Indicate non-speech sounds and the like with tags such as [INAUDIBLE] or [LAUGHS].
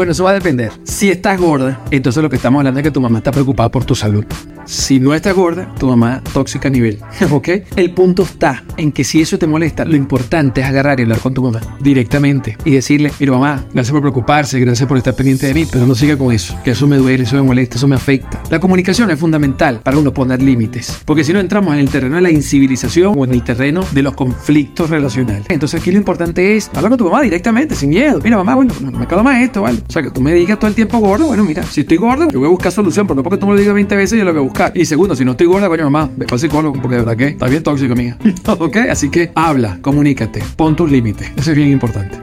Bueno, eso va a depender. Si estás gorda, entonces lo que estamos hablando es que tu mamá está preocupada por tu salud. Si no estás gorda, tu mamá tóxica a nivel. [LAUGHS] ¿Ok? El punto está en que si eso te molesta, lo importante es agarrar y hablar con tu mamá directamente y decirle, mira mamá, gracias por preocuparse, gracias por estar pendiente de mí, pero no siga con eso, que eso me duele, eso me molesta, eso me afecta. La comunicación es fundamental para uno poner límites, porque si no entramos en el terreno de la incivilización o en el terreno de los conflictos relacionales. Entonces aquí lo importante es hablar con tu mamá directamente, sin miedo. Mira mamá, bueno, no me quedo más esto, ¿vale? O sea, que tú me digas todo el tiempo gordo, bueno, mira, si estoy gordo, yo voy a buscar solución, pero no porque tú me lo digas 20 veces, yo lo voy a buscar. Y segundo, si no estoy gorda, coño, mamá, ve al psicólogo, porque de verdad que está bien tóxico, amiga. [LAUGHS] ok, así que habla, comunícate, pon tus límites. Eso es bien importante.